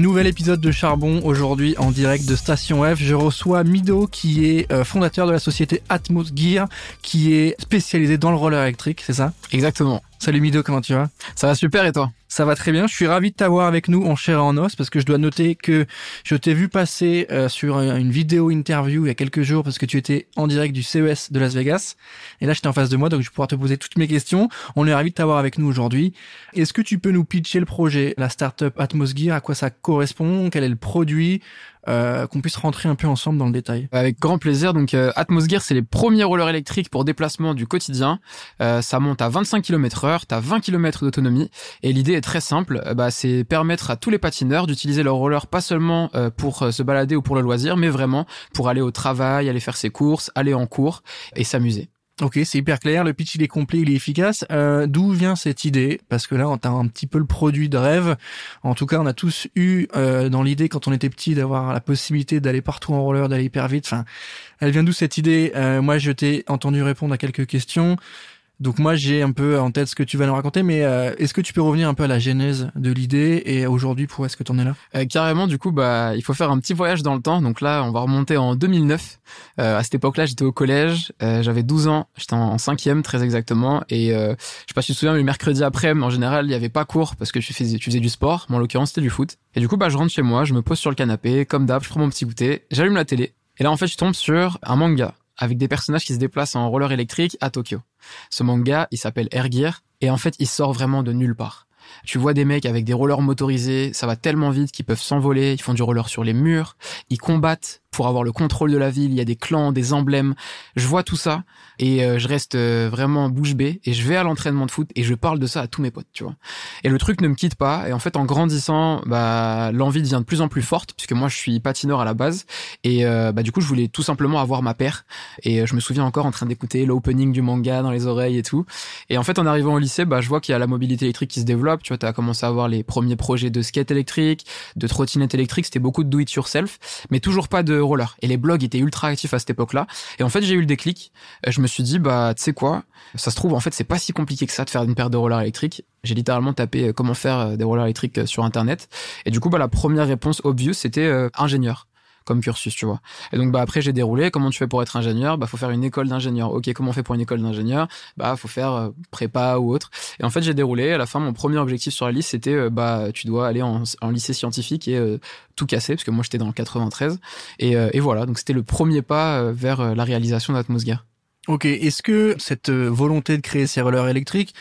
Nouvel épisode de Charbon aujourd'hui en direct de Station F. Je reçois Mido qui est euh, fondateur de la société Atmos Gear qui est spécialisé dans le roller électrique, c'est ça? Exactement. Salut Mido, comment tu vas? Ça va super et toi? Ça va très bien. Je suis ravi de t'avoir avec nous en chair et en os parce que je dois noter que je t'ai vu passer euh, sur une vidéo interview il y a quelques jours parce que tu étais en direct du CES de Las Vegas et là j'étais en face de moi donc je vais pouvoir te poser toutes mes questions. On est ravi de t'avoir avec nous aujourd'hui. Est-ce que tu peux nous pitcher le projet, la startup Atmos Gear, à quoi ça correspond, quel est le produit? Euh, qu'on puisse rentrer un peu ensemble dans le détail. Avec grand plaisir. Donc euh, Atmos Gear, c'est les premiers rollers électriques pour déplacement du quotidien. Euh, ça monte à 25 km heure, t'as 20 km d'autonomie. Et l'idée est très simple, euh, bah, c'est permettre à tous les patineurs d'utiliser leur roller pas seulement euh, pour se balader ou pour le loisir, mais vraiment pour aller au travail, aller faire ses courses, aller en cours et s'amuser. Ok, c'est hyper clair. Le pitch il est complet, il est efficace. Euh, D'où vient cette idée? Parce que là, on a un petit peu le produit de rêve. En tout cas, on a tous eu euh, dans l'idée quand on était petit d'avoir la possibilité d'aller partout en roller, d'aller hyper vite. Enfin, elle vient d'où cette idée? Euh, Moi, je t'ai entendu répondre à quelques questions. Donc moi j'ai un peu en tête ce que tu vas nous raconter, mais euh, est-ce que tu peux revenir un peu à la genèse de l'idée et aujourd'hui pourquoi est-ce que tu en es là? Euh, Carrément, du coup, bah il faut faire un petit voyage dans le temps. Donc là, on va remonter en 2009. Euh, à cette époque-là, j'étais au collège, euh, j'avais 12 ans, j'étais en cinquième très exactement, et euh, je sais pas si tu te souviens, mais le mercredi après, en général, il y avait pas cours parce que tu faisais, tu faisais du sport. Mais en l'occurrence, c'était du foot. Et du coup, bah je rentre chez moi, je me pose sur le canapé, comme d'hab, je prends mon petit goûter, j'allume la télé, et là en fait, je tombe sur un manga avec des personnages qui se déplacent en roller électrique à Tokyo. Ce manga, il s'appelle Air et en fait, il sort vraiment de nulle part. Tu vois des mecs avec des rollers motorisés, ça va tellement vite qu'ils peuvent s'envoler, ils font du roller sur les murs, ils combattent pour avoir le contrôle de la ville, il y a des clans, des emblèmes. Je vois tout ça et euh, je reste euh, vraiment bouche bée et je vais à l'entraînement de foot et je parle de ça à tous mes potes, tu vois. Et le truc ne me quitte pas et en fait en grandissant, bah l'envie devient de plus en plus forte puisque moi je suis patineur à la base et euh, bah du coup je voulais tout simplement avoir ma paire et je me souviens encore en train d'écouter l'opening du manga dans les oreilles et tout. Et en fait en arrivant au lycée, bah je vois qu'il y a la mobilité électrique qui se développe, tu vois, as commencé à avoir les premiers projets de skate électrique, de trottinette électrique, c'était beaucoup de do it yourself, mais toujours pas de roller. Et les blogs étaient ultra actifs à cette époque-là. Et en fait, j'ai eu le déclic. Je me suis dit, bah, tu sais quoi? Ça se trouve, en fait, c'est pas si compliqué que ça de faire une paire de rollers électriques. J'ai littéralement tapé euh, comment faire euh, des rollers électriques euh, sur Internet. Et du coup, bah, la première réponse obvious, c'était ingénieur comme cursus, tu vois. Et donc bah après j'ai déroulé. Comment tu fais pour être ingénieur? Bah faut faire une école d'ingénieur. Ok, comment on fait pour une école d'ingénieur? Bah faut faire euh, prépa ou autre. Et en fait j'ai déroulé. À la fin mon premier objectif sur la liste c'était euh, bah tu dois aller en, lycée scientifique et euh, tout casser parce que moi j'étais dans le 93. Et, voilà donc c'était le premier pas vers la réalisation d'Atmosgear. Ok, est-ce que cette volonté de créer ces rollers électriques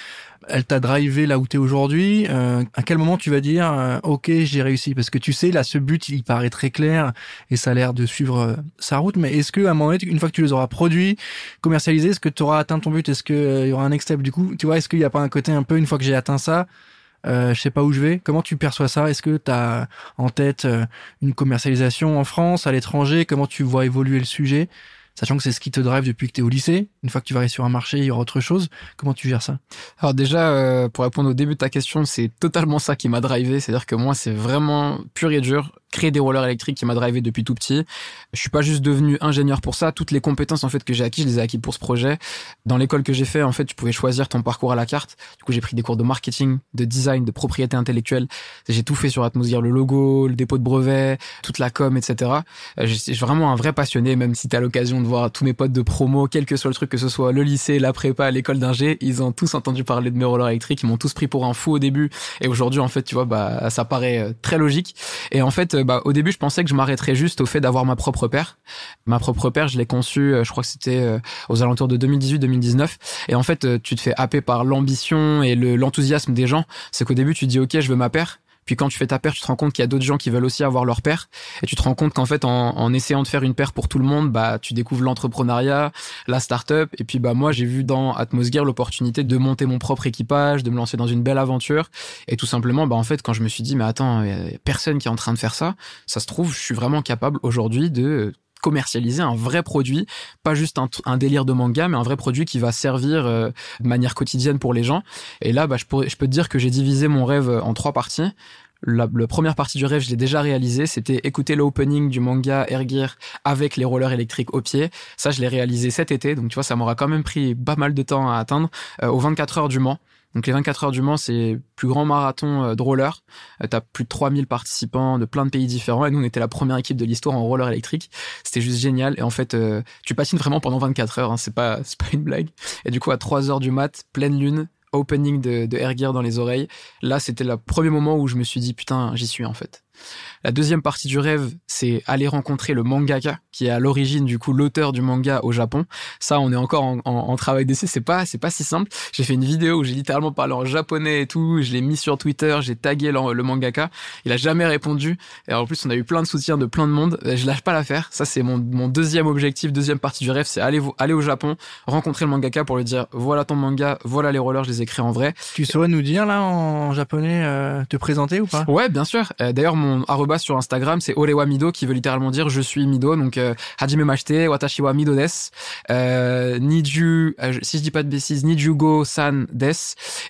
elle t'a drivé là où t'es aujourd'hui. Euh, à quel moment tu vas dire euh, ok j'ai réussi? Parce que tu sais là ce but il paraît très clair et ça a l'air de suivre euh, sa route. Mais est-ce que à un moment donné une fois que tu les auras produits, commercialisés, est-ce que tu auras atteint ton but? Est-ce que il y aura un next step? Du coup Tu vois est-ce qu'il n'y a pas un côté un peu une fois que j'ai atteint ça euh, je sais pas où je vais? Comment tu perçois ça? Est-ce que tu as en tête une commercialisation en France, à l'étranger? Comment tu vois évoluer le sujet? Sachant que c'est ce qui te drive depuis que tu es au lycée. Une fois que tu vas aller sur un marché, il y aura autre chose. Comment tu gères ça? Alors déjà, euh, pour répondre au début de ta question, c'est totalement ça qui m'a drivé. C'est-à-dire que moi, c'est vraiment pur et dur créer des rollers électriques qui m'a drivé depuis tout petit. Je suis pas juste devenu ingénieur pour ça. Toutes les compétences en fait que j'ai acquis, je les ai acquis pour ce projet. Dans l'école que j'ai fait, en fait, tu pouvais choisir ton parcours à la carte. Du coup, j'ai pris des cours de marketing, de design, de propriété intellectuelle. J'ai tout fait sur Atmosgear, le logo, le dépôt de brevet, toute la com, etc. Je suis vraiment un vrai passionné, même si t'as l'occasion de voir tous mes potes de promo, quel que soit le truc, que ce soit le lycée, la prépa, l'école d'ingé, ils ont tous entendu parler de mes rollers électriques. Ils m'ont tous pris pour un fou au début. Et aujourd'hui, en fait, tu vois, bah, ça paraît très logique. Et en fait, bah, au début, je pensais que je m'arrêterais juste au fait d'avoir ma propre paire. Ma propre paire, je l'ai conçue, je crois que c'était aux alentours de 2018-2019. Et en fait, tu te fais happer par l'ambition et l'enthousiasme des gens. C'est qu'au début, tu dis, OK, je veux ma paire. Puis quand tu fais ta paire, tu te rends compte qu'il y a d'autres gens qui veulent aussi avoir leur paire. Et tu te rends compte qu'en fait, en, en, essayant de faire une paire pour tout le monde, bah, tu découvres l'entrepreneuriat, la start-up. Et puis, bah, moi, j'ai vu dans Atmosgear l'opportunité de monter mon propre équipage, de me lancer dans une belle aventure. Et tout simplement, bah, en fait, quand je me suis dit, mais attends, y a personne qui est en train de faire ça, ça se trouve, je suis vraiment capable aujourd'hui de commercialiser un vrai produit, pas juste un, délire de manga, mais un vrai produit qui va servir euh, de manière quotidienne pour les gens. Et là, bah, je, peux te dire que j'ai divisé mon rêve en trois parties. La, première partie du rêve, je l'ai déjà réalisé. C'était écouter l'opening du manga Air Gear avec les rollers électriques au pied. Ça, je l'ai réalisé cet été. Donc, tu vois, ça m'aura quand même pris pas mal de temps à atteindre. Euh, aux 24 heures du Mans. Donc les 24 heures du Mans, c'est le plus grand marathon euh, de roller. Euh, t'as plus de 3000 participants de plein de pays différents et nous on était la première équipe de l'histoire en roller électrique. C'était juste génial et en fait euh, tu patines vraiment pendant 24 heures, hein, c'est pas pas une blague. Et du coup à 3 heures du mat, pleine lune, opening de, de Air Gear dans les oreilles. Là, c'était le premier moment où je me suis dit putain, j'y suis en fait. La deuxième partie du rêve, c'est aller rencontrer le mangaka, qui est à l'origine du coup l'auteur du manga au Japon. Ça, on est encore en, en, travail d'essai. C'est pas, c'est pas si simple. J'ai fait une vidéo où j'ai littéralement parlé en japonais et tout. Je l'ai mis sur Twitter. J'ai tagué le, mangaka. Il a jamais répondu. Et en plus, on a eu plein de soutien de plein de monde. Je lâche pas l'affaire. Ça, c'est mon, mon deuxième objectif, deuxième partie du rêve, c'est aller aller au Japon, rencontrer le mangaka pour lui dire voilà ton manga, voilà les rollers, je les écris en vrai. Tu saurais nous dire là en japonais, euh, te présenter ou pas? Ouais, bien sûr. Euh, d'ailleurs, mon sur Instagram, c'est Orewa Mido qui veut littéralement dire je suis Mido. Donc euh, Hajime Mashite, Watashi wa Mido des. Euh, Niju, euh, si je dis pas de bêtises, Nijugo San des.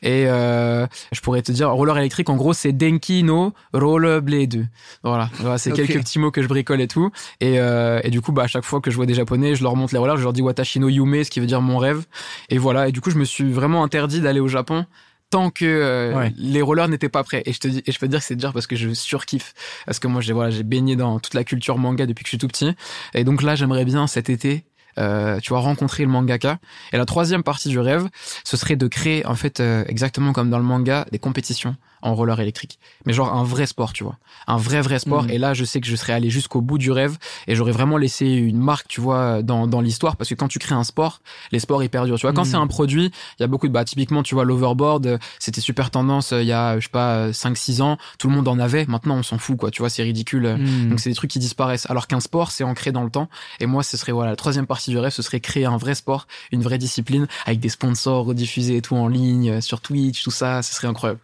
Et euh, je pourrais te dire roller électrique. En gros, c'est Denki no Rollerblade. Voilà, voilà c'est quelques petits mots que je bricole et tout. Et, euh, et du coup, bah à chaque fois que je vois des Japonais, je leur montre les rollers, je leur dis Watashi no Yume, ce qui veut dire mon rêve. Et voilà. Et du coup, je me suis vraiment interdit d'aller au Japon tant que euh, les rollers n'étaient pas prêts. Et je te dis, et je peux te dire que c'est dur parce que je surkiffe. Parce que moi, j'ai voilà, j'ai baigné dans toute la culture manga depuis que je suis tout petit. Et donc là, j'aimerais bien cet été. Euh, tu vois rencontrer le mangaka et la troisième partie du rêve ce serait de créer en fait euh, exactement comme dans le manga des compétitions en roller électrique. Mais genre un vrai sport, tu vois. Un vrai, vrai sport. Mm. Et là, je sais que je serais allé jusqu'au bout du rêve et j'aurais vraiment laissé une marque, tu vois, dans, dans l'histoire. Parce que quand tu crées un sport, les sports hyper durs. Tu vois, quand mm. c'est un produit, il y a beaucoup de, bah, typiquement, tu vois, l'overboard, c'était super tendance euh, il y a, je sais pas, 5, 6 ans. Tout le monde en avait. Maintenant, on s'en fout, quoi. Tu vois, c'est ridicule. Mm. Donc, c'est des trucs qui disparaissent. Alors qu'un sport, c'est ancré dans le temps. Et moi, ce serait, voilà, la troisième partie du rêve, ce serait créer un vrai sport, une vraie discipline avec des sponsors rediffusés et tout en ligne, euh, sur Twitch, tout ça. Ce serait incroyable.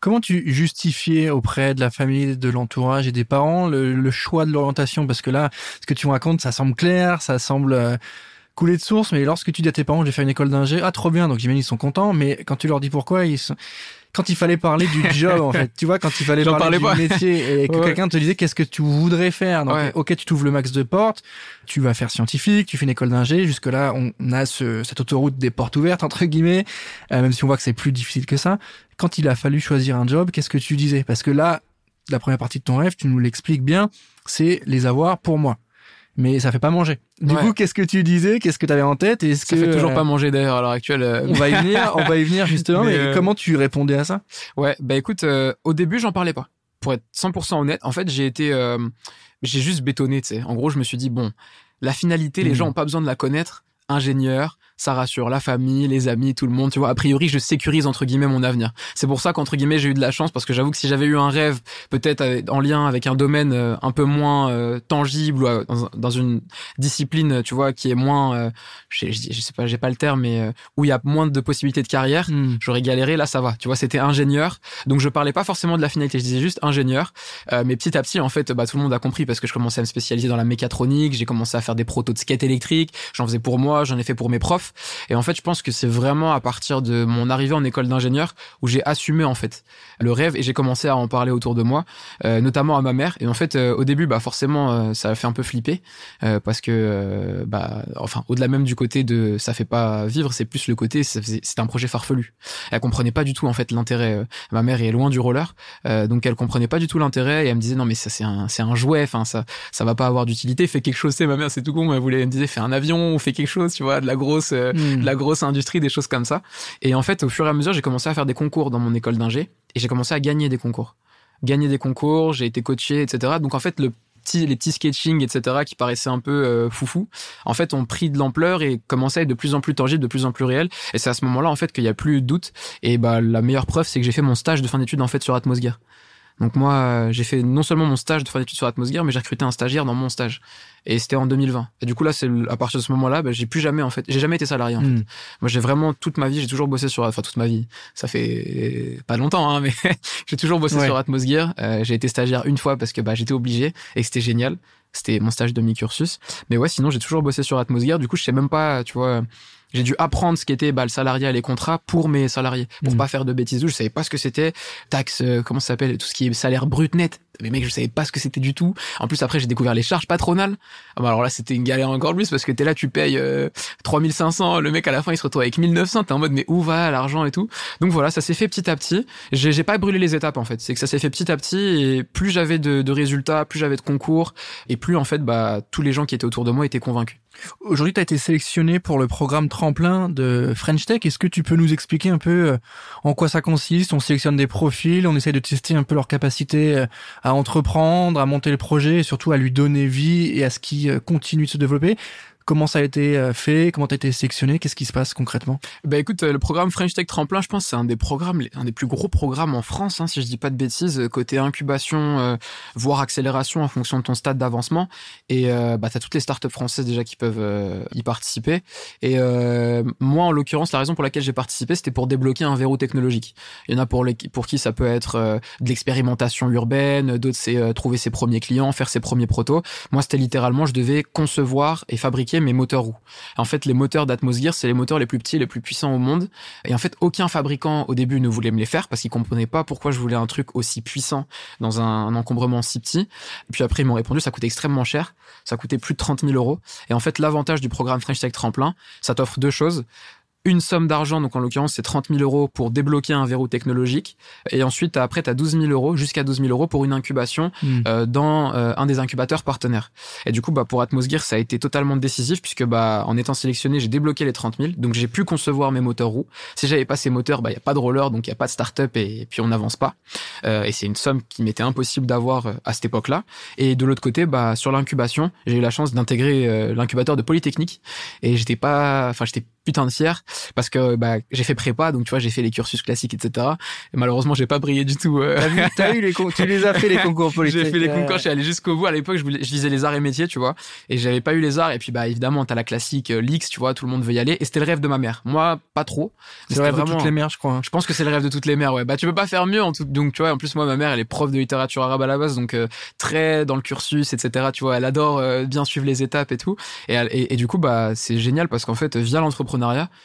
Comment tu justifiais auprès de la famille, de l'entourage et des parents le, choix de l'orientation? Parce que là, ce que tu me racontes, ça semble clair, ça semble euh, couler de source, mais lorsque tu dis à tes parents, j'ai fait une école d'ingé, ah trop bien, donc j'imagine ils sont contents, mais quand tu leur dis pourquoi, ils sont quand il fallait parler du job en fait. Tu vois quand il fallait parler du métier et que quelqu'un te disait qu'est-ce que tu voudrais faire? Donc ok tu t'ouvres le max de portes tu vas faire scientifique tu fais une école d'ingé. Jusque là on a ce, cette autoroute des portes ouvertes entre guillemets euh, même si on voit que c'est plus difficile que ça. Quand il a fallu choisir un job qu'est-ce que tu disais? Parce que là la première partie de ton rêve tu nous l'expliques bien c'est les avoir pour moi mais ça fait pas manger. Du coup, qu'est-ce que tu disais? Qu'est-ce que tu avais en tête? Est-ce ça fait toujours pas manger d'ailleurs à l'heure actuelle euh. On va y venir, on va y venir justement. mais, euh, comment tu répondais à ça? Ouais, bah écoute, euh, au début, j'en parlais pas. Pour être 100% honnête, en fait, j'ai été, j'ai juste bétonné. Tu sais, en gros, je me suis dit bon, la finalité, les hmm. gens ont pas besoin de la connaître. Ingénieur, ça rassure la famille, les amis, tout le monde. Tu vois, a priori, je sécurise entre guillemets mon avenir. C'est pour ça qu'entre guillemets, j'ai eu de la chance parce que j'avoue que si j'avais eu un rêve, peut-être euh, en lien avec un domaine euh, un peu moins euh, tangible ou dans, une discipline, tu vois, qui est moins, je, je, sais pas, j'ai pas le terme, mais où il y a moins de possibilités de carrière, hmm. j'aurais galéré. Là, ça va. Tu vois, c'était ingénieur, donc je parlais pas forcément de la finalité. Je disais juste ingénieur. mais petit à petit, en fait, bah, tout le monde a compris parce que je commençais à me spécialiser dans la mécatronique. J'ai commencé à faire des protos de skate électrique. J'en faisais pour moi, j'en ai fait pour mes profs. Et en fait, je pense que c'est vraiment à partir de mon arrivée en école d'ingénieur où j'ai assumé en fait le rêve et j'ai commencé à en parler autour de moi, euh, notamment à ma mère. Et en fait, euh, au début, bah forcément, euh, ça a fait un peu flipper parce que, bah, enfin, au-delà même du côté de ça fait pas vivre, c'est plus le côté c'est un projet farfelu. Elle comprenait pas du tout en fait l'intérêt. ma mère est loin du roller, donc elle comprenait pas du tout l'intérêt et elle me disait non mais ça c'est un c'est un jouet, enfin ça ça va pas avoir d'utilité. Fais quelque chose, c'est ma mère, c'est tout con. Elle voulait elle me disait fais un avion ou fais quelque chose, tu vois, de la grosse de la grosse industrie, des choses comme ça. Et en fait, au fur et à mesure, j'ai commencé à faire des concours dans mon école d'ingé et j'ai commencé à gagner des concours. Gagner des concours, j'ai été coaché, etc. Donc en fait, le petit, les petits sketching, etc., qui paraissaient un peu euh, foufou, en fait, ont pris de l'ampleur et commençaient à être de plus en plus tangibles, de plus en plus réels. Et c'est à ce moment-là, en fait, qu'il n'y a plus de doute. Et bah, la meilleure preuve, c'est que j'ai fait mon stage de fin d'études, en fait, sur Atmosgear. Donc moi, j'ai fait non seulement mon stage de fin d'études sur Atmosgear, mais j'ai recruté un stagiaire dans mon stage. Et c'était en 2020. Et du coup là, c'est à partir de ce moment-là, bah, j'ai plus jamais en fait, j'ai jamais été salarié en fait. Hmm. Moi, j'ai vraiment toute ma vie, j'ai toujours bossé sur, enfin toute ma vie. Ça fait pas longtemps, hein, mais j'ai toujours bossé sur Atmosgear. Euh, j'ai été stagiaire une fois parce que bah j'étais obligé et que c'était génial. C'était mon stage de mi-cursus. Mais ouais, sinon j'ai toujours bossé sur Atmosgear. Du coup, je sais même pas, tu vois j'ai dû apprendre ce qu'était bah, le salariat et les contrats pour mes salariés, pour mmh. pas faire de bêtises. Je savais pas ce que c'était taxe, euh, comment ça s'appelle, tout ce qui est salaire brut net. Mais mec, je savais pas ce que c'était du tout. En plus, après, j'ai découvert les charges patronales. Ah bah alors là, c'était une galère encore plus parce que t'es là, tu payes 3500, euh, le mec à la fin, il se retrouve avec 1900. T'es en mode mais où va l'argent et tout? Donc voilà, ça s'est fait petit à petit. J'ai pas brûlé les étapes en fait. C'est que ça s'est fait petit à petit et plus j'avais de, de résultats, plus j'avais de concours et plus en fait, bah tous les gens qui étaient autour de moi étaient convaincus. Aujourd'hui, tu as été sélectionné pour le programme tremplin de French Tech. Est-ce que tu peux nous expliquer un peu euh, en quoi ça consiste? On sélectionne des profils, on essaie de tester un peu leur capacité euh, à entreprendre, à monter le projet et surtout à lui donner vie et à ce qui euh, continue de se développer. Comment ça a été euh, fait? Comment tu as été sélectionné? Qu'est-ce qui se passe concrètement? Bah écoute, euh, le programme French Tech Tremplin, je pense c'est un des programmes, un des plus gros programmes en France, hein, si je dis pas de bêtises, euh, côté incubation, voire accélération en fonction de ton stade d'avancement. Et bah t'as toutes les startups françaises déjà qui peuvent y participer. Et moi, en l'occurrence, la raison pour laquelle j'ai participé, c'était pour débloquer un verrou technologique. Il y en a pour les, pour qui ça peut être de l'expérimentation urbaine, d'autres c'est trouver ses premiers clients, faire ses premiers protos. Moi, c'était littéralement, je devais concevoir et fabriquer mes moteurs roues. En fait, les moteurs d'Atmosgear, c'est les moteurs les plus petits, les plus puissants au monde. Et en fait, aucun fabricant au début ne voulait me les faire parce qu'il comprenait pas pourquoi je voulais un truc aussi puissant dans un, encombrement si petit. Et puis après, ils m'ont répondu, ça coûtait extrêmement cher. Ça coûtait plus de 30 000 euros. Et en fait, l'avantage du programme French Tech Tremplin, ça t'offre deux choses une somme d'argent, donc en l'occurrence c'est 30 000 euros pour débloquer un verrou technologique, et ensuite après tu as 12 000 euros, jusqu'à 12 000 euros pour une incubation hmm. euh, dans euh, un des incubateurs partenaires. Et du coup bah pour Atmosgear ça a été totalement décisif puisque bah en étant sélectionné j'ai débloqué les 30 000, donc j'ai pu concevoir mes moteurs roues. Si j'avais pas ces moteurs, bah il y a pas de roller, donc il y a pas de start-up et, puis on n'avance pas. Euh, et c'est une somme qui m'était impossible d'avoir euh, à cette époque-là. Et de l'autre côté bah sur l'incubation j'ai eu la chance d'intégrer l'incubateur de Polytechnique et j'étais pas, enfin j'étais putain de fier parce que bah, j'ai fait prépa donc tu vois j'ai fait les cursus classiques etc et malheureusement j'ai pas brillé du tout euh. t'as vu, eu les tu les as fait les concours politiques j'ai fait les concours j'ai allé jusqu'au bout. À l'époque je, voulais, je lisais les arts et métiers tu vois et j'avais pas eu les arts. Et puis bah évidemment t'as la classique euh, l'X tu vois tout le monde veut y aller. Et c'était le rêve de ma mère. Moi pas trop. C'est le rêve de toutes les mères je crois. Hein. je pense que c'est le rêve de toutes les mères ouais. Bah tu peux pas faire mieux en tout donc tu vois en plus moi ma mère elle est prof de littérature arabe à la base donc euh, très dans le cursus etc tu vois. Elle adore bien suivre les étapes et tout. Et, et, et du coup bah c'est génial parce qu'en fait via l'entrepreneuriat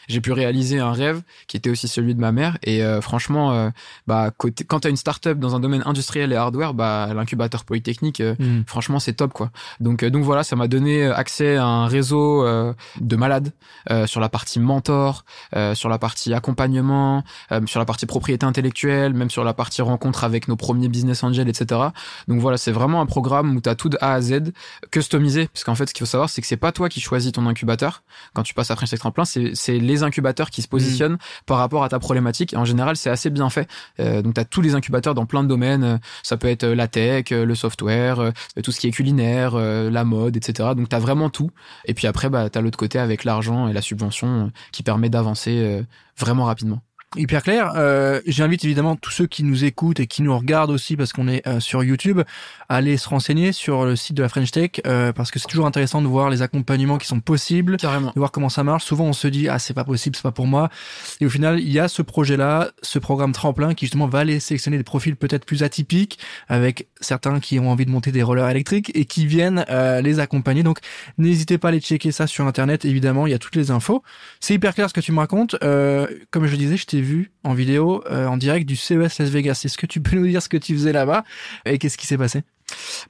j'ai pu réaliser un rêve qui était aussi celui de ma mère. Et euh, franchement, euh, bah, côté, quand tu as une startup dans un domaine industriel et hardware, bah, l'incubateur polytechnique, euh, mm. franchement, c'est top. quoi. Donc, donc voilà, ça m'a donné accès à un réseau de malades sur la partie mentor, sur la partie accompagnement, sur la partie propriété intellectuelle, même sur la partie rencontre avec nos premiers business angels, etc. Donc voilà, c'est vraiment un programme où tu as tout de A à Z customisé. Parce qu'en fait, ce qu'il faut savoir, c'est que c'est pas toi qui choisis ton incubateur. Quand tu passes à French Tech Tremplin, c'est les incubateurs qui se positionne par rapport à ta problématique. Et en général, c'est assez bien fait. Euh, donc, tu as tous les incubateurs dans plein de domaines. Ça peut être la tech, le software, tout ce qui est culinaire, la mode, etc. Donc, tu as vraiment tout. Et puis après, bah, tu as l'autre côté avec l'argent et la subvention qui permet d'avancer euh, vraiment rapidement. Hyper clair. Euh, J'invite évidemment tous ceux qui nous écoutent et qui nous regardent aussi parce qu'on est euh, sur YouTube à aller se renseigner sur le site de la French Tech euh, parce que c'est toujours intéressant de voir les accompagnements qui sont possibles, Carrément. de voir comment ça marche. Souvent on se dit ah c'est pas possible, c'est pas pour moi. Et au final il y a ce projet-là, ce programme tremplin qui justement va aller sélectionner des profils peut-être plus atypiques avec certains qui ont envie de monter des rollers électriques et qui viennent euh, les accompagner. Donc n'hésitez pas à aller checker ça sur internet. Évidemment il y a toutes les infos. C'est hyper clair ce que tu me racontes. comme je disais, je t'ai vu en vidéo, euh, en direct du CES Las Vegas. Est-ce que tu peux nous dire ce que tu faisais là-bas et qu'est-ce qui s'est passé?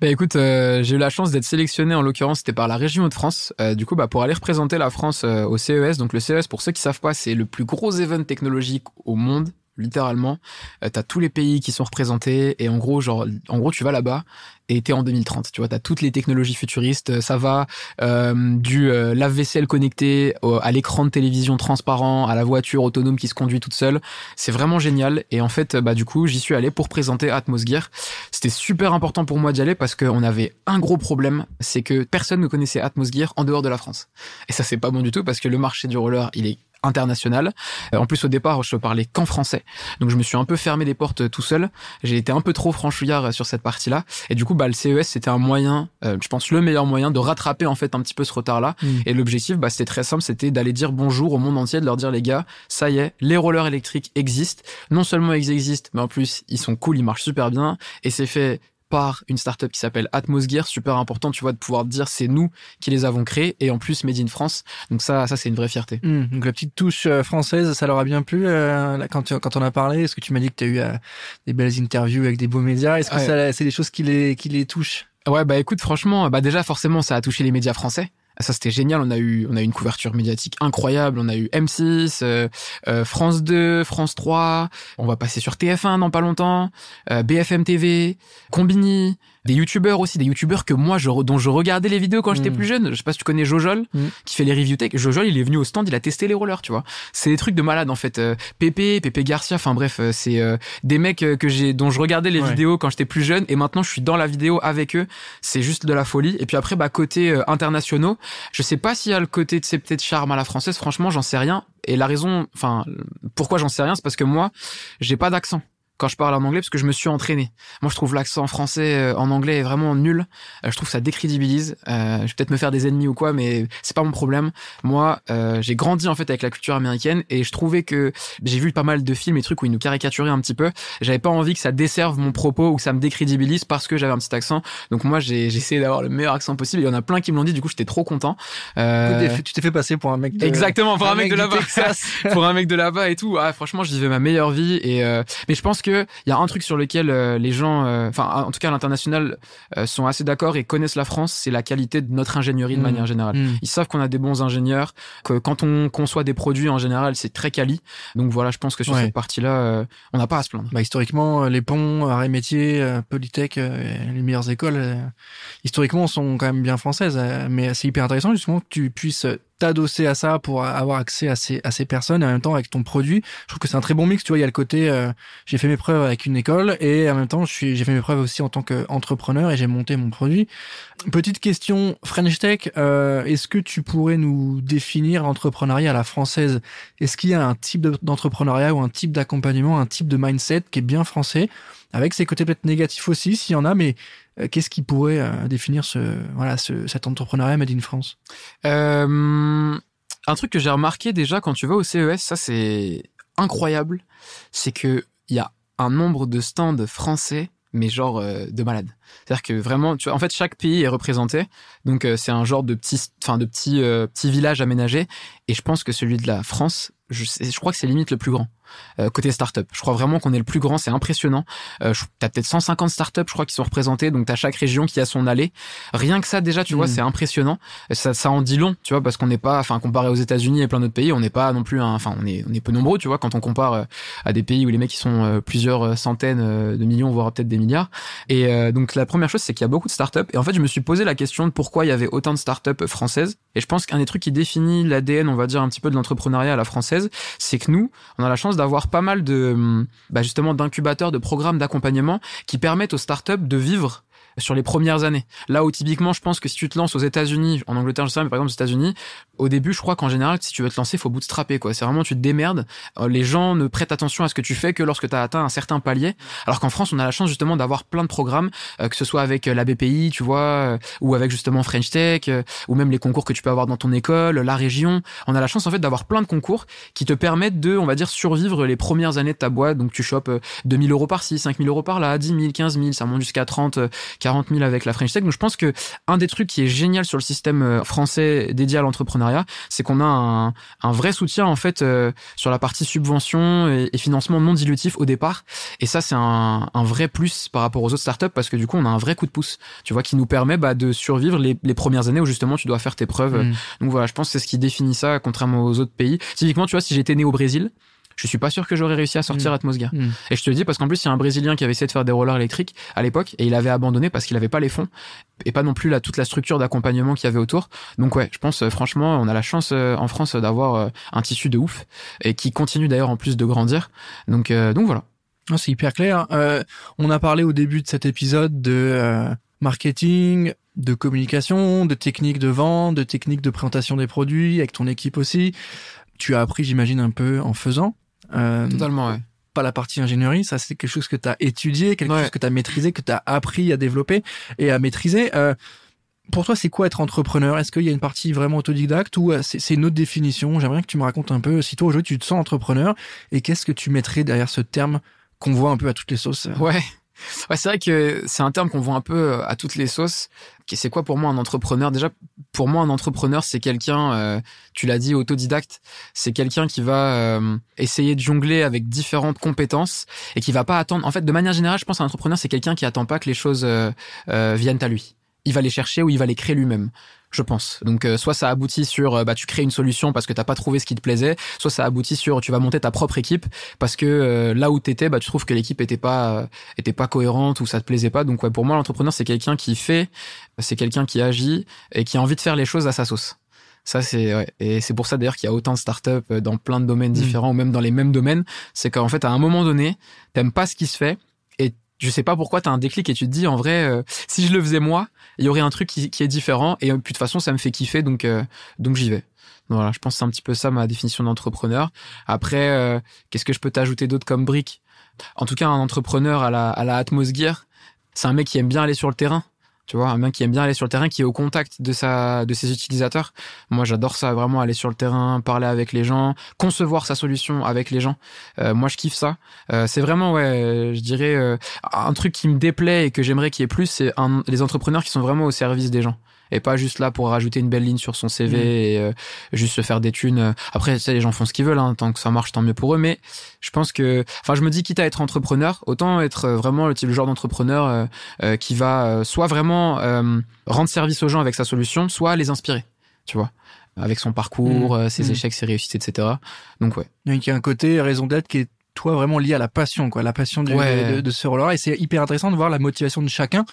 Bah écoute, euh, j'ai eu la chance d'être sélectionné en l'occurrence c'était par la région de France. Euh, du coup bah pour aller représenter la France au CES. Donc le CES pour ceux qui savent pas, c'est le plus gros événement technologique au monde littéralement. Euh, t'as tous les pays qui sont représentés et en gros, genre, en gros, tu vas là-bas et t'es en 2030. Tu vois, t'as toutes les technologies futuristes. Ça va euh, du euh, lave-vaisselle connecté à l'écran de télévision transparent, à la voiture autonome qui se conduit toute seule. C'est vraiment génial. Et en fait, bah du coup, j'y suis allé pour présenter Atmosgear. C'était super important pour moi d'y aller parce qu'on avait un gros problème, c'est que personne ne connaissait Atmosgear en dehors de la France. Et ça, c'est pas bon du tout parce que le marché du roller, il est international. Euh, en plus, au départ, je parlais qu'en français, donc je me suis un peu fermé les portes tout seul. J'ai été un peu trop franchouillard sur cette partie-là, et du coup, bah, le CES c'était un moyen, je pense le meilleur moyen de rattraper en fait un petit peu ce retard-là. Mm. Et l'objectif, bah, c'était très simple, c'était d'aller dire bonjour au monde entier, de leur dire les gars, ça y est, les rollers électriques existent. Non seulement ils existent, mais en plus ils sont cool, ils marchent super bien, et c'est fait par une startup qui s'appelle Atmosgear, super important, tu vois, de pouvoir dire c'est nous qui les avons créés et en plus made in France. Donc ça, ça c'est une vraie fierté. Hmm, donc la petite touche euh, française, ça leur a bien plu euh, quand quand on a parlé? Est-ce que tu m'as dit que tu as eu euh, des belles interviews avec des beaux médias? Est-ce que ça, c'est des choses qui les qui les touchent? Ouais, bah écoute, franchement, bah déjà forcément, ça a touché les médias français. Ça c'était génial, on a eu on a eu une couverture médiatique incroyable, on a eu M6, euh, euh, France 2, France 3, on va passer sur TF1 dans pas longtemps, euh, BFM TV, Combini, des youtubeurs aussi, des youtubeurs que moi, je, dont je regardais les vidéos quand j'étais mm. plus jeune. Je sais pas si tu connais Jojol, mm. qui fait les review tech. Jojol, il est venu au stand, il a testé les rollers, tu vois. C'est des trucs de malade, en fait. Euh, Pépé, Pépé Garcia, enfin bref, euh, c'est euh, des mecs que j'ai, dont je regardais les vidéos quand j'étais plus jeune, et maintenant je suis dans la vidéo avec eux. C'est juste de la folie. Et puis après, bah, côté internationaux, je sais pas s'il y a le côté de c'est peut-être charme à la française, franchement, j'en sais rien. Et la raison, enfin, pourquoi j'en sais rien, c'est parce que moi, j'ai pas d'accent quand je parle en anglais parce que je me suis entraîné. Moi, je trouve l'accent français euh, en anglais est vraiment nul. Euh, je trouve ça décrédibilise. Euh, je vais peut-être me faire des ennemis ou quoi, mais c'est pas mon problème. Moi, j'ai grandi en fait avec la culture américaine et je trouvais que j'ai vu pas mal de films et trucs où ils nous caricaturaient un petit peu. J'avais pas envie que ça desserve mon propos ou que ça me décrédibilise parce que j'avais un petit accent. Donc moi, j'ai essayé d'avoir le meilleur accent possible. Il y en a plein qui me l'ont dit. Du coup, j'étais trop content. Tu t'es fait passer pour un mec de... exactement pour un, mec, de là-bas, pour un mec de là-bas et tout. Ah, franchement, je vivais ma meilleure vie et mais je pense que il y a un truc sur lequel euh, les gens, euh, enfin en tout cas à l'international, euh, sont assez d'accord et connaissent la France, c'est la qualité de notre ingénierie de mmh. manière générale. Mmh. Ils savent qu'on a des bons ingénieurs, que quand on conçoit des produits en général, c'est très quali. Donc voilà, je pense que sur cette partie-là, on n'a pas à se plaindre. Bah, historiquement, les ponts, arrêt métier, Polytech, les meilleures écoles, historiquement sont quand même bien françaises. mais c'est hyper intéressant justement que tu puisses t'adosser à ça pour avoir accès à ces, à ces personnes et en même temps avec ton produit. Je trouve que c'est un très bon mix. Tu vois, il y a le côté, euh, j'ai fait mes preuves avec une école et en même temps, je suis, j'ai fait mes preuves aussi en tant qu'entrepreneur et j'ai monté mon produit. Petite question, French Tech, euh, est-ce que tu pourrais nous définir l'entrepreneuriat à la française? Est-ce qu'il y a un type d'entrepreneuriat ou un type d'accompagnement, un type de mindset qui est bien français? Avec ses côtés peut-être négatifs aussi, s'il y en a, mais euh, qu'est-ce qui pourrait euh, définir ce, voilà, ce, cet entrepreneuriat made in France? Euh, Un truc que j'ai remarqué déjà quand tu vas au CES, ça c'est incroyable, c'est que il y a un nombre de stands français mais genre de malade. C'est-à-dire que vraiment, tu vois, en fait, chaque pays est représenté, donc c'est un genre de petit, de petit petit village aménagé. Et je pense que celui de la France, je, je crois que c'est limite le plus grand. Euh, côté startup. Je crois vraiment qu'on est le plus grand, c'est impressionnant. Euh, t'as peut-être 150 startups, je crois, qui sont représentées, donc t'as chaque région qui a son allée. Rien que ça, déjà, tu vois, mm. c'est impressionnant. Ça, ça en dit long, tu vois, parce qu'on n'est pas, enfin, comparé aux États-Unis et plein d'autres pays, on n'est pas non plus, enfin, on est, on est peu nombreux, tu vois, quand on compare euh, à des pays où les mecs qui sont euh, plusieurs centaines de millions, voire peut-être des milliards. Et donc la première chose, c'est qu'il y a beaucoup de startups. Et en fait, je me suis posé la question de pourquoi il y avait autant de startups françaises. Et je pense qu'un des trucs qui définit l'ADN, on va dire un petit peu de l'entrepreneuriat à la c'est que nous, on a la chance d'avoir pas mal de bah justement d'incubateurs, de programmes d'accompagnement qui permettent aux startups de vivre sur les premières années. Là où typiquement, je pense que si tu te lances aux États-Unis, en Angleterre, je sais pas, mais par exemple aux États-Unis, au début, je crois qu'en général, si tu veux te lancer, faut bootstrapper quoi. C'est vraiment tu te démerdes. Euh, les gens ne prêtent attention à ce que tu fais que lorsque tu as atteint un certain palier. Alors qu'en France, on a la chance justement d'avoir plein de programmes, euh, que ce soit avec euh, la BPI, tu vois, ou avec justement French Tech, ou même les concours que tu peux avoir dans ton école, la région. On a la chance en fait d'avoir plein de concours qui te permettent de, on va dire, survivre les premières années de ta boîte. Donc tu chopes 2000 euros par-ci, 5000 euros par-là, 10 000, 15 000, ça monte jusqu'à 30, 40 000 avec la French Tech. Donc je pense que un des trucs qui est génial sur le système français dédié à l'entrepreneuriat, c'est qu'on a un, un, vrai soutien en fait euh, sur la partie subvention et, financement non dilutif au départ. Et ça, c'est un, un, vrai plus par rapport aux autres startups parce que du coup, on a un vrai coup de pouce, tu vois, qui nous permet bah, de survivre les, les, premières années où justement tu dois faire tes preuves. Mm. Donc voilà, je pense que c'est ce qui définit ça, contrairement aux autres pays. Typiquement, tu vois, si j'étais né au Brésil, je suis pas sûr que j'aurais réussi à sortir mmh. Atmosgear. Mm. Et je te le dis parce qu'en plus, il y a un Brésilien qui avait essayé de faire des rollers électriques à l'époque et il avait abandonné parce qu'il avait pas les fonds et pas non plus la, toute la structure d'accompagnement qu'il y avait autour. Donc ouais, je pense euh, franchement, on a la chance euh, en France d'avoir euh, un tissu de ouf et qui continue d'ailleurs en plus de grandir. Donc donc voilà. Ah, c'est hyper clair. on a parlé au début de cet épisode de marketing, de communication, de techniques de vente, de techniques de présentation des produits avec ton équipe aussi. tu as appris, j'imagine, un peu en faisant. Euh, Totalement, ouais. Pas la partie ingénierie, ça c'est quelque chose que tu as étudié, quelque chose que tu as maîtrisé, que tu as appris à développer et à maîtriser. Euh, pour toi, c'est quoi être entrepreneur? Est-ce qu'il y a une partie vraiment autodidacte ou euh, c'est une autre définition? J'aimerais que tu me racontes un peu si toi aujourd'hui tu te sens entrepreneur et qu'est-ce que tu mettrais derrière ce terme qu'on voit un peu à toutes les sauces Ouais. Ouais, c'est vrai que c'est un terme qu'on voit un peu euh, à toutes les sauces. C'est quoi pour moi un entrepreneur? Déjà, pour moi, un entrepreneur, c'est quelqu'un, euh, tu l'as dit, autodidacte. C'est quelqu'un qui va essayer de jongler avec différentes compétences et qui va pas attendre. En fait, de manière générale, je pense qu'un entrepreneur, c'est quelqu'un qui attend pas que les choses viennent à lui il va les chercher ou il va les créer lui-même je pense. Donc euh, soit ça aboutit sur euh, bah tu crées une solution parce que t'as pas trouvé ce qui te plaisait, soit ça aboutit sur tu vas monter ta propre équipe parce que euh, là où t'étais bah tu trouves que l'équipe était pas était pas cohérente ou ça te plaisait pas. Donc ouais, pour moi l'entrepreneur c'est quelqu'un qui fait, c'est quelqu'un qui agit et qui a envie de faire les choses à sa sauce. Ça c'est ouais. et c'est pour ça d'ailleurs qu'il y a autant de startups dans plein de domaines mmh. différents ou même dans les mêmes domaines, c'est qu'en fait à un moment donné, t'aimes pas ce qui se fait je sais pas pourquoi tu un déclic et tu te dis en vrai euh, si je le faisais moi il y aurait un truc qui, est différent et puis de toute façon ça me fait kiffer donc euh, donc j'y vais. Voilà je pense que c'est un petit peu ça ma définition d'entrepreneur. Après euh, qu'est-ce que je peux t'ajouter d'autre comme brique? En tout cas un entrepreneur à la à la Atmos c'est un mec qui aime bien aller sur le terrain tu vois, un mec qui aime bien aller sur le terrain, qui est au contact de sa, de ses utilisateurs. Moi, j'adore ça, vraiment aller sur le terrain, parler avec les gens, concevoir sa solution avec les gens. Euh, moi, je kiffe ça. Euh, c'est vraiment, ouais, je dirais, euh, un truc qui me déplaît et que j'aimerais qu'il y ait plus, c'est les entrepreneurs qui sont vraiment au service des gens et pas juste là pour rajouter une belle ligne sur son CV mm. et euh, juste se faire des thunes. Après, ça, les gens font ce qu'ils veulent, hein, tant que ça marche, tant mieux pour eux. Mais je pense que, enfin, je me dis quitte à être entrepreneur, autant être vraiment le type de genre d'entrepreneur euh, euh, qui va soit vraiment rendre service aux gens avec sa solution, soit les inspirer, tu vois avec son parcours, mm. ses mm. échecs, ses réussites, etc. Donc ouais. Il y a un côté raison d'être qui est toi vraiment lié à la passion quoi la passion de, de, ce rôle et c'est hyper intéressant de voir la motivation de chacun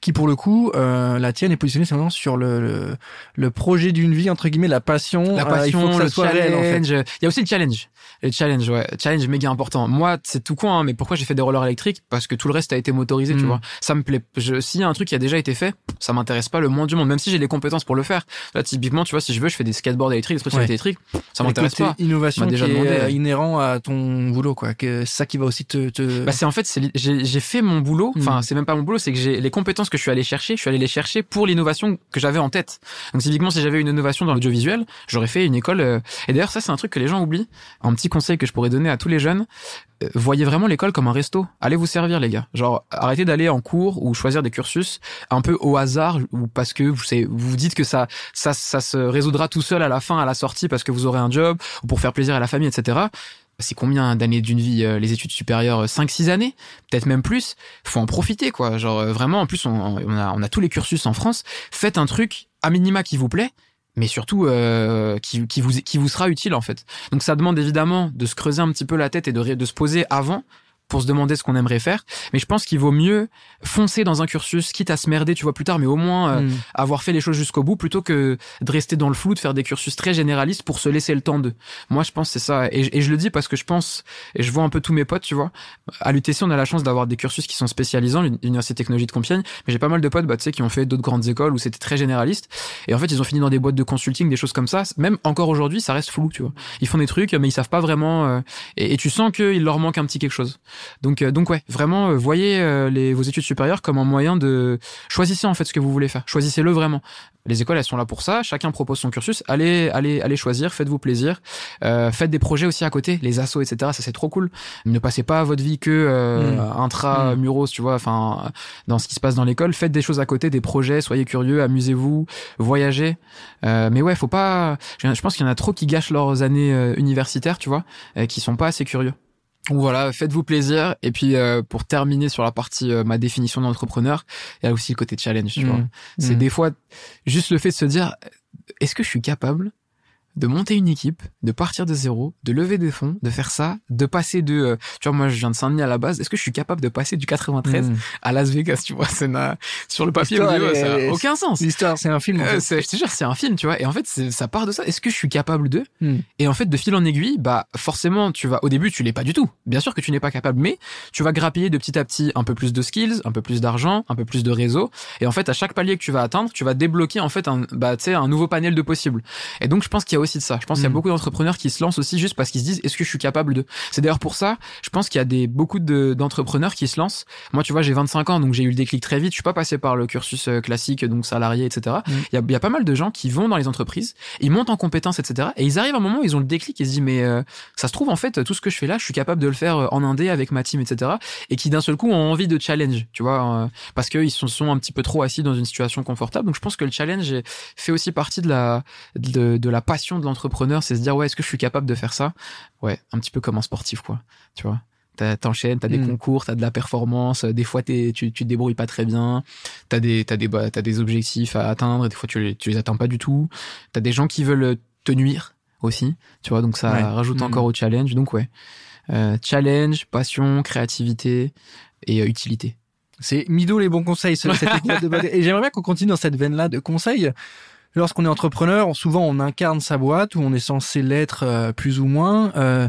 qui pour le coup euh, la tienne est positionnée vraiment sur le, le, projet d'une vie entre guillemets la passion. La passion il faut que ça le soit challenge. Il y a aussi le challenge. Le challenge ouais. Challenge méga important. Moi c'est tout con hein, mais pourquoi j'ai fait des rollers électriques? Parce que tout le reste a été motorisé tu mm. vois. Ça me plaît. S'il y a un truc qui a déjà été fait ça m'intéresse pas le moins du monde même si j'ai les compétences pour le faire. Là typiquement tu vois si je veux je fais des skateboards électriques des trucs électriques. Ça m'intéresse pas. innovation déjà qui est inhérent à ton boulot quoi que ça qui va aussi te, te... Bah c'est en fait j'ai fait mon boulot enfin hmm. c'est même pas mon boulot c'est que j'ai les compétences que je suis allé chercher je suis allé les chercher pour l'innovation que j'avais en tête. Donc typiquement si j'avais une innovation dans l'audiovisuel j'aurais fait une école euh, et d'ailleurs ça c'est un truc que les gens oublient. Un petit conseil que je pourrais donner à tous les jeunes euh, voyez vraiment l'école comme un resto. Allez vous servir les gars. Genre arrêtez d'aller en cours ou choisir des cursus un peu au hasard ou parce que vous vous vous dites que ça ça ça se résoudra tout seul à la fin à la sortie parce que vous aurez un job ou pour faire plaisir à la famille etc c'est combien d'années d'une vie euh, les études supérieures 5 6 années peut-être même plus faut en profiter quoi. Genre euh, vraiment en plus on, a tous les cursus en France. Faites un truc à minima qui vous plaît mais surtout euh, qui, vous sera utile en fait. Donc ça demande évidemment de se creuser un petit peu la tête et de se poser avant pour se demander ce qu'on aimerait faire. Mais je pense qu'il vaut mieux foncer dans un cursus, quitte à se merder, tu vois, plus tard, mais au moins euh, mm. avoir fait les choses jusqu'au bout, plutôt que de rester dans le flou, de faire des cursus très généralistes pour se laisser le temps de. Moi, je pense c'est ça. Et, et, je le dis parce que je pense, et je vois un peu tous mes potes, tu vois. À l'UTC, on a la chance d'avoir des cursus qui sont spécialisants, l'Université Technologie de Compiègne, mais j'ai pas mal de potes, bah, tu sais, qui ont fait d'autres grandes écoles où c'était très généraliste. Et en fait, ils ont fini dans des boîtes de consulting, des choses comme ça. Même encore aujourd'hui, ça reste flou, tu vois. Ils font des trucs, mais ils savent pas vraiment, euh, et, et, tu sens qu'il leur manque un petit quelque chose. Donc, euh, donc ouais, vraiment, euh, voyez euh, les, vos études supérieures comme un moyen de choisissez en fait ce que vous voulez faire. Choisissez-le vraiment. Les écoles, elles sont là pour ça. Chacun propose son cursus. Allez, allez, allez choisir. Faites-vous plaisir. Euh, faites des projets aussi à côté, les assos, etc. Ça c'est trop cool. Ne passez pas votre vie que euh, mmh. intra mmh. muros, tu vois. Enfin, dans ce qui se passe dans l'école, faites des choses à côté, des projets. Soyez curieux, amusez-vous, voyagez. Euh, mais ouais, faut pas. Je pense qu'il y en a trop qui gâchent leurs années universitaires, tu vois, qui sont pas assez curieux. Donc voilà, faites-vous plaisir. Et puis euh, pour terminer sur la partie euh, ma définition d'entrepreneur, il y a aussi le côté challenge. Tu mmh. vois, c'est mmh. des fois juste le fait de se dire, est-ce que je suis capable de monter une équipe, de partir de zéro, de lever des fonds, de faire ça, de passer de, euh, tu vois, moi je viens de Saint-Denis à la base, est-ce que je suis capable de passer du 93 hmm. à Las Vegas, tu vois, c'est sur le papier, ça n'a aucun sens. L'histoire, c'est un film. En euh, je te jure, c'est un film, tu vois, et en fait, ça part de ça. Est-ce que je suis capable de? Hmm. Et en fait, de fil en aiguille, bah forcément, tu vas, au début, tu l'es pas du tout. Bien sûr que tu n'es pas capable, mais tu vas grappiller de petit à petit un peu plus de skills, un peu plus d'argent, un peu plus de réseau, et en fait, à chaque palier que tu vas atteindre, tu vas débloquer en fait un, bah tu sais, un nouveau panel de possibles. Et donc, je pense qu'il y a aussi aussi de ça. Je pense qu'il y a Mm. beaucoup d'entrepreneurs qui se lancent aussi juste parce qu'ils se disent est-ce que je suis capable de? C'est d'ailleurs pour ça, je pense qu'il y a des beaucoup de d'entrepreneurs qui se lancent. Moi, tu vois, j'ai 25 ans, donc j'ai eu le déclic très vite. Je suis pas passé par le cursus euh, classique, donc salarié, etc. Il Mm. y, a, il y a pas mal de gens qui vont dans les entreprises, ils montent en compétences, etc. Et ils arrivent à un moment où ils ont le déclic et se disent mais euh, ça se trouve en fait tout ce que je fais là, je suis capable de le faire euh, en indé avec ma team, etc. Et qui d'un seul coup ont envie de challenge, tu vois, euh, parce qu'ils sont, sont un petit peu trop assis dans une situation confortable. Donc je pense que le challenge fait aussi partie de la de, de la passion de l'entrepreneur, c'est se dire ouais est-ce que je suis capable de faire ça? Ouais, un petit peu comme un sportif quoi, tu vois? T'enchaînes, t'as des Mm. concours, t'as de la performance. Des fois, tu, tu te débrouilles pas très bien. T'as des, t'as des, t'as des objectifs à atteindre. Et des fois, tu les, tu les atteins pas du tout. T'as des gens qui veulent te nuire aussi. Tu vois, donc ça Ouais. rajoute Mm. encore au challenge. Donc ouais, Euh, challenge, passion, créativité et euh, utilité. C'est Mido les bons conseils. épisode de. Et j'aimerais bien qu'on continue dans cette veine-là de conseils. Lorsqu'on est entrepreneur, souvent on incarne sa boîte ou on est censé l'être euh, plus ou moins. Euh,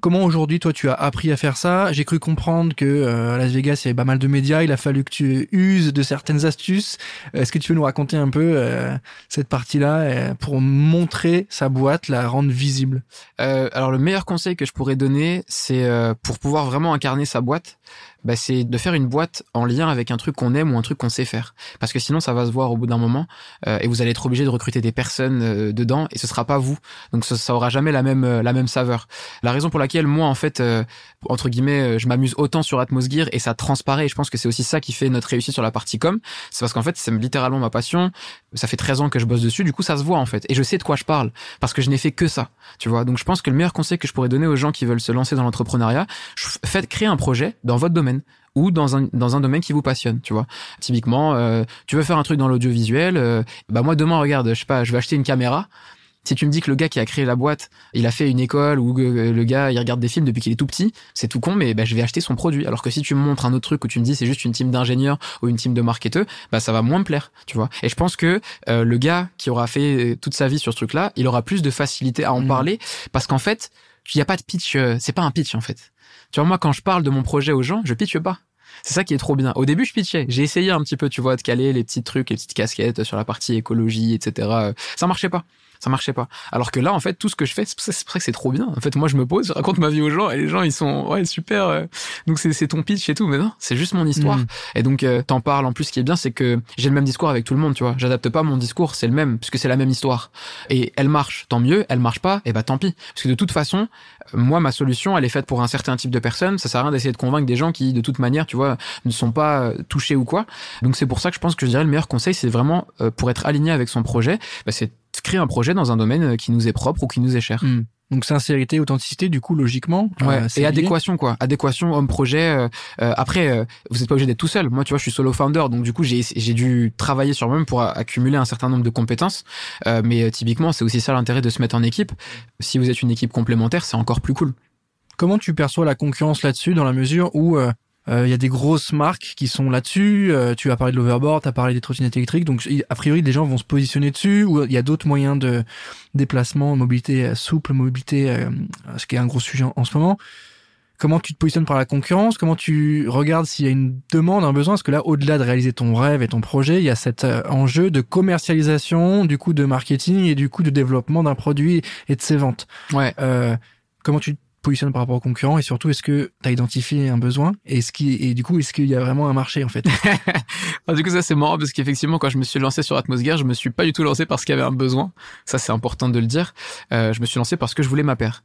comment aujourd'hui, toi, tu as appris à faire ça? J'ai cru comprendre que euh, à Las Vegas, il y avait pas mal de médias. Il a fallu que tu uses de certaines astuces. Est-ce que tu peux nous raconter un peu euh, cette partie-là euh, pour montrer sa boîte, la rendre visible? Euh, alors le meilleur conseil que je pourrais donner, c'est euh, pour pouvoir vraiment incarner sa boîte, bah, c'est de faire une boîte en lien avec un truc qu'on aime ou un truc qu'on sait faire. Parce que sinon, ça va se voir au bout d'un moment euh, et vous allez être obligé de recruter des personnes euh, dedans et ce sera pas vous. Donc ça, ça aura jamais la même euh, la même saveur. La raison pour laquelle moi, en fait, euh, entre guillemets, euh, je m'amuse autant sur Atmosgear et ça transparaît. Et je pense que c'est aussi ça qui fait notre réussite sur la partie com. C'est parce qu'en fait, c'est littéralement ma passion. Ça fait 13 ans que je bosse dessus. Du coup, ça se voit en fait. Et je sais de quoi je parle parce que je n'ai fait que ça. Tu vois. Donc je pense que le meilleur conseil que je pourrais donner aux gens qui veulent se lancer dans l'entrepreneuriat, faites créer un projet dans votre domaine ou dans un dans un domaine qui vous passionne, tu vois. Typiquement, euh, tu veux faire un truc dans l'audiovisuel, euh, bah moi demain regarde, je sais pas, je vais acheter une caméra. Si tu me dis que le gars qui a créé la boîte, il a fait une école ou que le gars il regarde des films depuis qu'il est tout petit, c'est tout con, mais bah, je vais acheter son produit. Alors que si tu me montres un autre truc où tu me dis c'est juste une team d'ingénieurs ou une team de marketeurs, bah ça va moins me plaire, tu vois. Et je pense que euh, le gars qui aura fait euh, toute sa vie sur ce truc-là, il aura plus de facilité à en Mhm. parler parce qu'en fait, il y a pas de pitch, euh, c'est pas un pitch en fait. Tu vois moi quand je parle de mon projet aux gens, je pitche pas. C'est ça qui est trop bien. Au début, je pitchais. J'ai essayé un petit peu, tu vois, de caler les petits trucs, les petites casquettes sur la partie écologie, etc. Ça marchait pas. Ça marchait pas. Alors que là, en fait, tout ce que je fais, c'est ça que c'est trop bien. En fait, moi, je me pose, je raconte ma vie aux gens et les gens, ils sont, ouais, super. euh, Donc, c'est ton pitch et tout. Mais non, c'est juste mon histoire. Mm. Et donc, euh, t'en parles. En plus, ce qui est bien, c'est que j'ai le même discours avec tout le monde, tu vois. J'adapte pas mon discours, c'est le même, puisque c'est la même histoire. Et elle marche, tant mieux. Elle marche pas, et bah tant pis. Parce que de toute façon, moi, ma solution, elle est faite pour un certain type de personnes. Ça sert à rien d'essayer de convaincre des gens qui, de toute manière, tu vois, ne sont pas euh, touchés ou quoi. Donc, c'est pour ça que je pense que je dirais le meilleur conseil, c'est vraiment euh, pour être aligné avec son projet, bah, c'est créer un projet dans un domaine euh, qui nous est propre ou qui nous est cher. Hmm. Donc sincérité, authenticité, du coup, logiquement. Ouais. euh, c'est et lié. adéquation quoi, adéquation homme projet. euh, euh, après, euh, vous êtes pas obligé d'être tout seul. Moi, tu vois, je suis solo founder, donc du coup, j'ai j'ai dû travailler sur moi-même pour accumuler un certain nombre de compétences. Euh, mais euh, typiquement, c'est aussi ça l'intérêt de se mettre en équipe. Si vous êtes une équipe complémentaire, c'est encore plus cool. Comment tu perçois la concurrence là-dessus dans la mesure où euh, euh, il y a des grosses marques qui sont là-dessus. euh, tu as parlé de l'overboard, tu as parlé des trottinettes électriques. Donc, a priori, des gens vont se positionner dessus. Ou il y a d'autres moyens de déplacement, mobilité euh, souple, mobilité, euh, ce qui est un gros sujet en, en ce moment. Comment tu te positionnes par la concurrence? Comment tu regardes s'il y a une demande, un besoin? Parce que là, au-delà de réaliser ton rêve et ton projet, il y a cet euh, enjeu de commercialisation, du coup de marketing et du coup de développement d'un produit et de ses ventes. Ouais. Euh, comment tu positionnes par rapport aux concurrents et surtout est-ce que tu as identifié un besoin et ce qui et du coup est-ce qu'il y a vraiment un marché en fait du coup, ça c'est marrant parce qu'effectivement, quand je me suis lancé sur Atmosgear, je me suis pas du tout lancé parce qu'il y avait un besoin. Ça, c'est important de le dire. Euh, je me suis lancé parce que je voulais ma paire.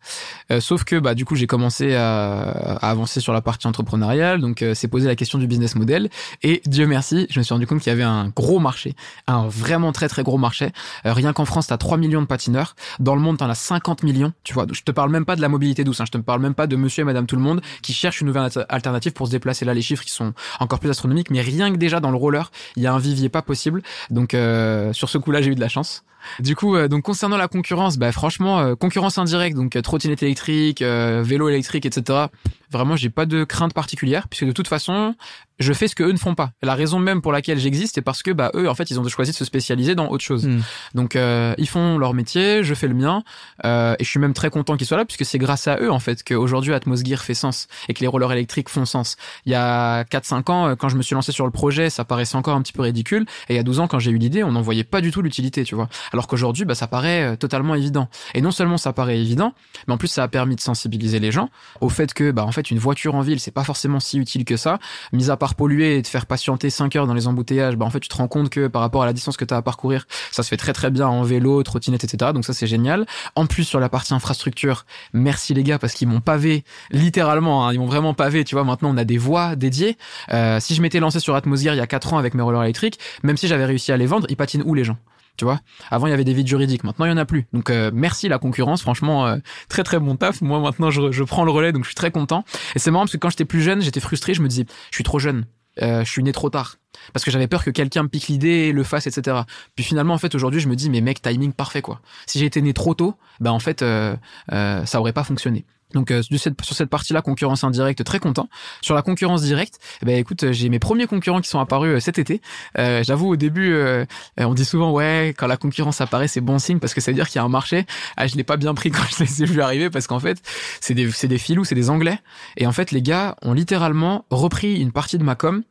Euh, sauf que, bah, du coup, j'ai commencé à, à avancer sur la partie entrepreneuriale. Donc, euh, c'est posé la question du business model. Et Dieu merci, je me suis rendu compte qu'il y avait un gros marché, un vraiment très très gros marché. Euh, rien qu'en France, t'as 3 millions de patineurs. Dans le monde, t'en as 50 millions. Tu vois, je te parle même pas de la mobilité douce. Hein, je te parle même pas de Monsieur et Madame tout le monde qui cherchent une nouvelle alter- alternative pour se déplacer. Là, les chiffres qui sont encore plus astronomiques. Mais rien que déjà dans le roller, il y a un vivier pas possible. Donc euh, sur ce coup-là, j'ai eu de la chance. Du coup, euh, donc concernant la concurrence, bah franchement, euh, concurrence indirecte, donc trottinette électrique, vélo électrique, etc. Vraiment, j'ai pas de crainte particulière puisque de toute façon, je fais ce que eux ne font pas. La raison même pour laquelle j'existe, c'est parce que bah eux, en fait, ils ont choisi de se spécialiser dans autre chose. Hmm. Donc euh, ils font leur métier, je fais le mien, euh, et je suis même très content qu'ils soient là puisque c'est grâce à eux en fait qu'aujourd'hui Atmosgear fait sens et que les rollers électriques font sens. Il y a 4-5 ans, euh, quand je me suis lancé sur le projet, ça paraissait encore un petit peu ridicule, et il y a 12 ans, quand j'ai eu l'idée, on n'en voyait pas du tout l'utilité, tu vois. Alors qu'aujourd'hui, bah ça paraît euh, totalement évident. Et non seulement ça paraît évident, mais en plus ça a permis de sensibiliser les gens au fait que bah en fait une voiture en ville c'est pas forcément si utile que ça, mis à part polluer et te faire patienter 5 heures dans les embouteillages, bah en fait tu te rends compte que par rapport à la distance que tu as à parcourir, ça se fait très très bien en vélo, trottinette, etc. Donc ça c'est génial. En plus sur la partie infrastructure, merci les gars parce qu'ils m'ont pavé littéralement, hein, ils m'ont vraiment pavé. Tu vois maintenant on a des voies dédiées. Euh, si je m'étais lancé sur Atmosphere il y a 4 ans avec mes rollers électriques, même si j'avais réussi à les vendre, ils patinent où les gens? Tu vois. Avant il y avait des vides juridiques. Maintenant il y en a plus. Donc euh, merci la concurrence. Franchement euh, très très bon taf. Moi maintenant je, je prends le relais donc je suis très content. Et c'est marrant parce que quand j'étais plus jeune j'étais frustré. Je me disais je suis trop jeune. Euh, je suis né trop tard. Parce que j'avais peur que quelqu'un me pique l'idée, le fasse, etc. Puis finalement, en fait, aujourd'hui, je me dis, mais mec, timing parfait, quoi. Si été né trop tôt, ben en fait, ça aurait pas fonctionné. Donc euh, sur cette, partie-là, concurrence indirecte, très content. Sur la concurrence directe, eh ben écoute, j'ai mes premiers concurrents qui sont apparus euh, cet été. Euh, J'avoue au début, euh, on dit souvent ouais, quand la concurrence apparaît, c'est bon signe parce que ça veut dire qu'il y a un marché. Ah, je l'ai pas bien pris quand je les ai arriver parce qu'en fait, c'est des c'est des filous, c'est des Anglais. Et en fait, les gars ont littéralement repris une partie de ma com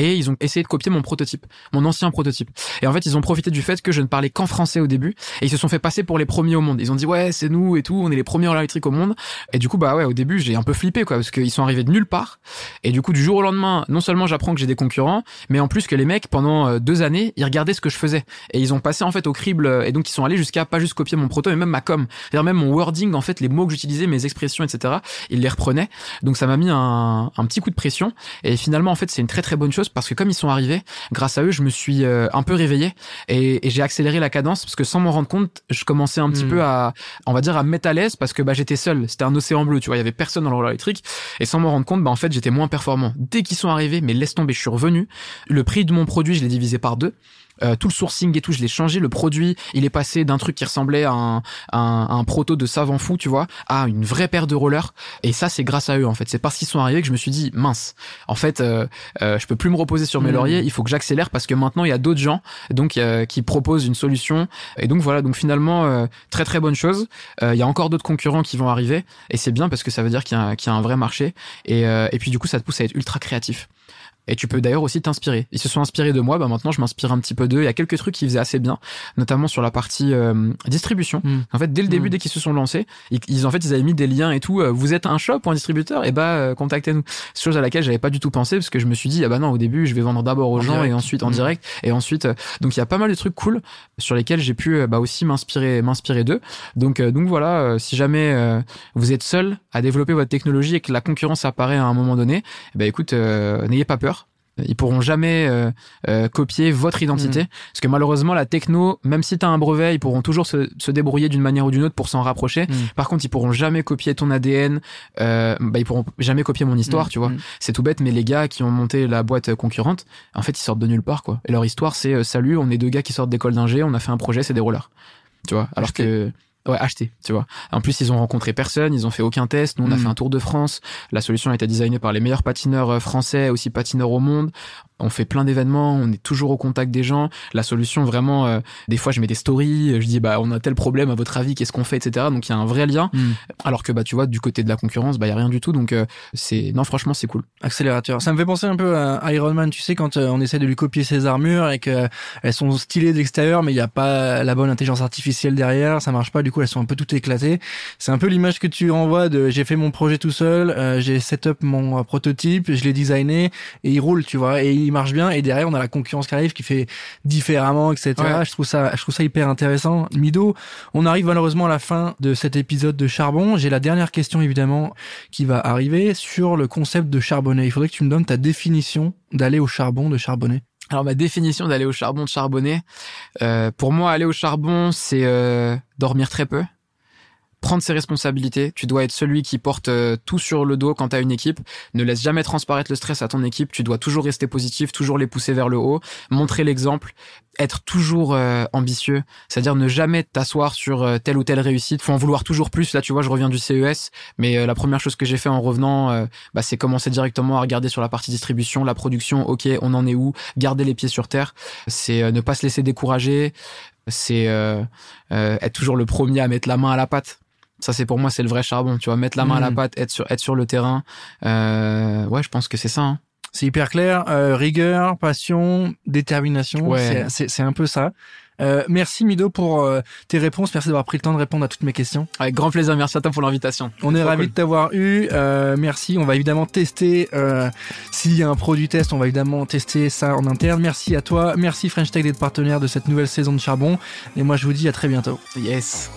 et ils ont essayé de copier mon prototype, mon ancien prototype. Et en fait, ils ont profité du fait que je ne parlais qu'en français au début et ils se sont fait passer pour les premiers au monde. Ils ont dit ouais, c'est nous et tout, on est les premiers en électrique au monde. Et du coup, bah ouais, au début, j'ai un peu flippé quoi parce qu'ils sont arrivés de nulle part. Et du coup, du jour au lendemain, non seulement j'apprends que j'ai des concurrents, mais en plus que les mecs pendant euh, deux années, ils regardaient ce que je faisais et ils ont passé en fait au crible euh, et donc ils sont allés jusqu'à pas juste copier mon proto mais même ma com, c'est-à-dire même mon wording en fait, les mots que j'utilisais, mes expressions, etc. Ils les reprenaient. Donc ça m'a mis un, un petit coup de pression et finalement en fait c'est une très très bonne chose parce que comme ils sont arrivés grâce à eux, je me suis euh, un peu réveillé et, et j'ai accéléré la cadence parce que sans m'en rendre compte, je commençais un petit Mm. peu à, on va dire, à me mettre à l'aise parce que bah j'étais seul. C'était un océan bleu, tu vois, il y avait personne dans le roller électrique et sans m'en rendre compte, bah en fait j'étais moins performant. Dès qu'ils sont arrivés, mais laisse tomber, je suis revenu. Le prix de mon produit, je l'ai divisé par deux. Euh, tout le sourcing et tout, je l'ai changé. Le produit, il est passé d'un truc qui ressemblait à un, à un, à un proto de savant fou, tu vois, à une vraie paire de rollers. Et ça, c'est grâce à eux, en fait. C'est parce qu'ils sont arrivés que je me suis dit, mince, en fait, euh, euh, je peux plus me reposer sur mes Mhm. lauriers. Il faut que j'accélère parce que maintenant, il y a d'autres gens donc euh, qui proposent une solution. Et donc voilà, donc finalement, euh, très très bonne chose. Euh, Il y a encore d'autres concurrents qui vont arriver. Et c'est bien parce que ça veut dire qu'il y, a un- qu'il y a un vrai marché. Et, euh, et puis du coup, ça te pousse à être ultra créatif. Et tu peux d'ailleurs aussi t'inspirer. Ils se sont inspirés de moi, bah maintenant je m'inspire un petit peu d'eux. Il y a quelques trucs qu'ils faisaient assez bien, notamment sur la partie euh, distribution. Mm. En fait, dès le début, Mm. dès qu'ils se sont lancés, ils, ils- en fait ils avaient mis des liens et tout. euh, vous êtes un shop ou un distributeur? Et bah euh, contactez-nous. Chose à laquelle j'avais pas du tout pensé parce que je me suis dit ah bah non au début je vais vendre d'abord aux En gens direct. et ensuite en Mm. direct et ensuite euh, donc il y a pas mal de trucs cool sur lesquels j'ai pu bah aussi m'inspirer m'inspirer d'eux. Donc euh, donc voilà, euh, si jamais euh, vous êtes seul à développer votre technologie et que la concurrence apparaît à un moment donné, eh ben écoute, euh, n'ayez pas peur. Ils pourront jamais euh, euh, copier votre identité. Parce que malheureusement, la techno, même si tu as un brevet, ils pourront toujours se, se débrouiller d'une manière ou d'une autre pour s'en rapprocher. Mm. Par contre, ils pourront jamais copier ton ADN. Euh, bah, ils pourront jamais copier mon histoire, Mm. tu vois. Mm. C'est tout bête, mais les gars qui ont monté la boîte concurrente, en fait, ils sortent de nulle part, quoi. Et leur histoire, c'est euh, salut, on est deux gars qui sortent d'école d'ingé, on a fait un projet, c'est des rollers. Tu vois. Alors que Ouais, acheter, tu vois. En plus, ils ont rencontré personne, ils ont fait aucun test. Nous, on a Mm. fait un tour de France. La solution a été designée par les meilleurs patineurs euh, français, aussi patineurs au monde. On fait plein d'événements, on est toujours au contact des gens. La solution, vraiment, euh, des fois, je mets des stories, je dis, bah, on a tel problème, à votre avis, qu'est-ce qu'on fait, etc. Donc, il y a un vrai lien. Mm. Alors que, bah, tu vois, du côté de la concurrence, bah, il y a rien du tout. Donc, euh, c'est, non, franchement, c'est cool. accélérateur. Ça me fait penser un peu à Iron Man, tu sais, quand euh, on essaie de lui copier ses armures et que euh, elles sont stylées d'extérieur, mais il n'y a pas la bonne intelligence artificielle derrière, ça marche pas, du coup elles sont un peu toutes éclatées. C'est un peu l'image que tu renvoies de j'ai fait mon projet tout seul, euh, j'ai set up mon euh, prototype, je l'ai designé et il roule, tu vois, et il marche bien et derrière on a la concurrence qui arrive qui fait différemment, etc. Ouais. Je trouve ça, je trouve ça hyper intéressant. Mido, on arrive malheureusement à la fin de cet épisode de Charbon. J'ai la dernière question évidemment qui va arriver sur le concept de charbonner. Il faudrait que tu me donnes ta définition d'aller au charbon, de charbonner. Alors, ma définition d'aller au charbon, de charbonner, euh, pour moi, aller au charbon, c'est euh, dormir très peu, prendre ses responsabilités. Tu dois être celui qui porte euh, tout sur le dos quand tu as une équipe. Ne laisse jamais transparaître le stress à ton équipe. Tu dois toujours rester positif, toujours les pousser vers le haut, montrer l'exemple, être toujours euh, ambitieux, c'est-à-dire ne jamais t'asseoir sur euh, telle ou telle réussite. Faut en vouloir toujours plus. Là, tu vois, je reviens du CES, mais la première chose que j'ai fait en revenant, bah, c'est commencer directement à regarder sur la partie distribution, la production. Ok, on en est où? Garder les pieds sur terre. C'est ne pas se laisser décourager. C'est être toujours le premier à mettre la main à la pâte ça, c'est pour moi, c'est le vrai charbon. Tu vois, mettre la main à la hmm. pâte, être sur, être sur le terrain. Euh, ouais, je pense que c'est ça. Hein. C'est hyper clair. Euh, rigueur, passion, détermination. Ouais. C'est un peu ça. Euh, merci Mido pour euh, tes réponses. Merci d'avoir pris le temps de répondre à toutes mes questions. Avec grand plaisir. Merci à toi pour l'invitation. On est ravis de t'avoir eu. Euh, merci. On va évidemment tester. Euh, S'il y a un produit test, on va évidemment tester ça en interne. Merci à toi. Merci French Tech d'être partenaire de cette nouvelle saison de Charbon. Et moi, je vous dis à très bientôt. Yes.